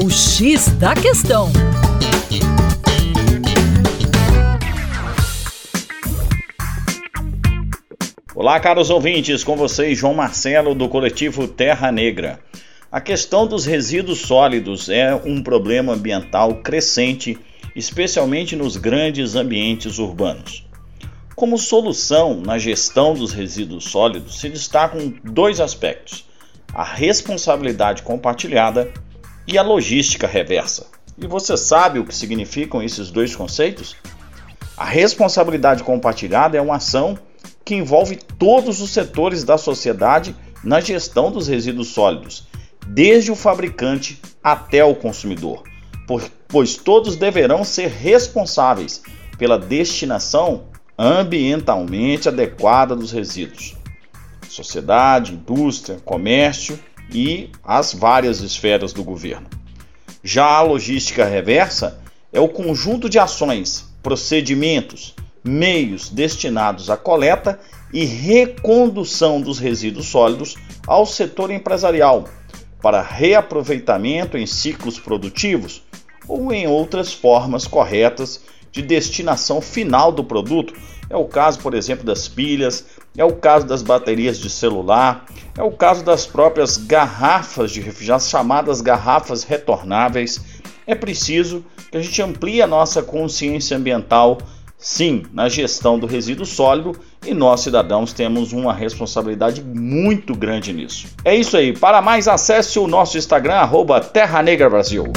O X da Questão. Olá, caros ouvintes, com vocês, João Marcelo, do coletivo Terra Negra. A questão dos resíduos sólidos é um problema ambiental crescente, especialmente nos grandes ambientes urbanos. Como solução na gestão dos resíduos sólidos se destacam dois aspectos: a responsabilidade compartilhada e a logística reversa. E você sabe o que significam esses dois conceitos? A responsabilidade compartilhada é uma ação que envolve todos os setores da sociedade na gestão dos resíduos sólidos, desde o fabricante até o consumidor, pois todos deverão ser responsáveis pela destinação ambientalmente adequada dos resíduos. Sociedade, indústria, comércio e as várias esferas do governo. Já a logística reversa é o conjunto de ações, procedimentos, meios destinados à coleta e recondução dos resíduos sólidos ao setor empresarial para reaproveitamento em ciclos produtivos ou em outras formas corretas de destinação final do produto. É o caso, por exemplo, das pilhas, é o caso das baterias de celular, é o caso das próprias garrafas de refrigerante, chamadas garrafas retornáveis. É preciso que a gente amplie a nossa consciência ambiental sim na gestão do resíduo sólido e nós cidadãos temos uma responsabilidade muito grande nisso. É isso aí. Para mais acesse o nosso Instagram Terra Negra Brasil.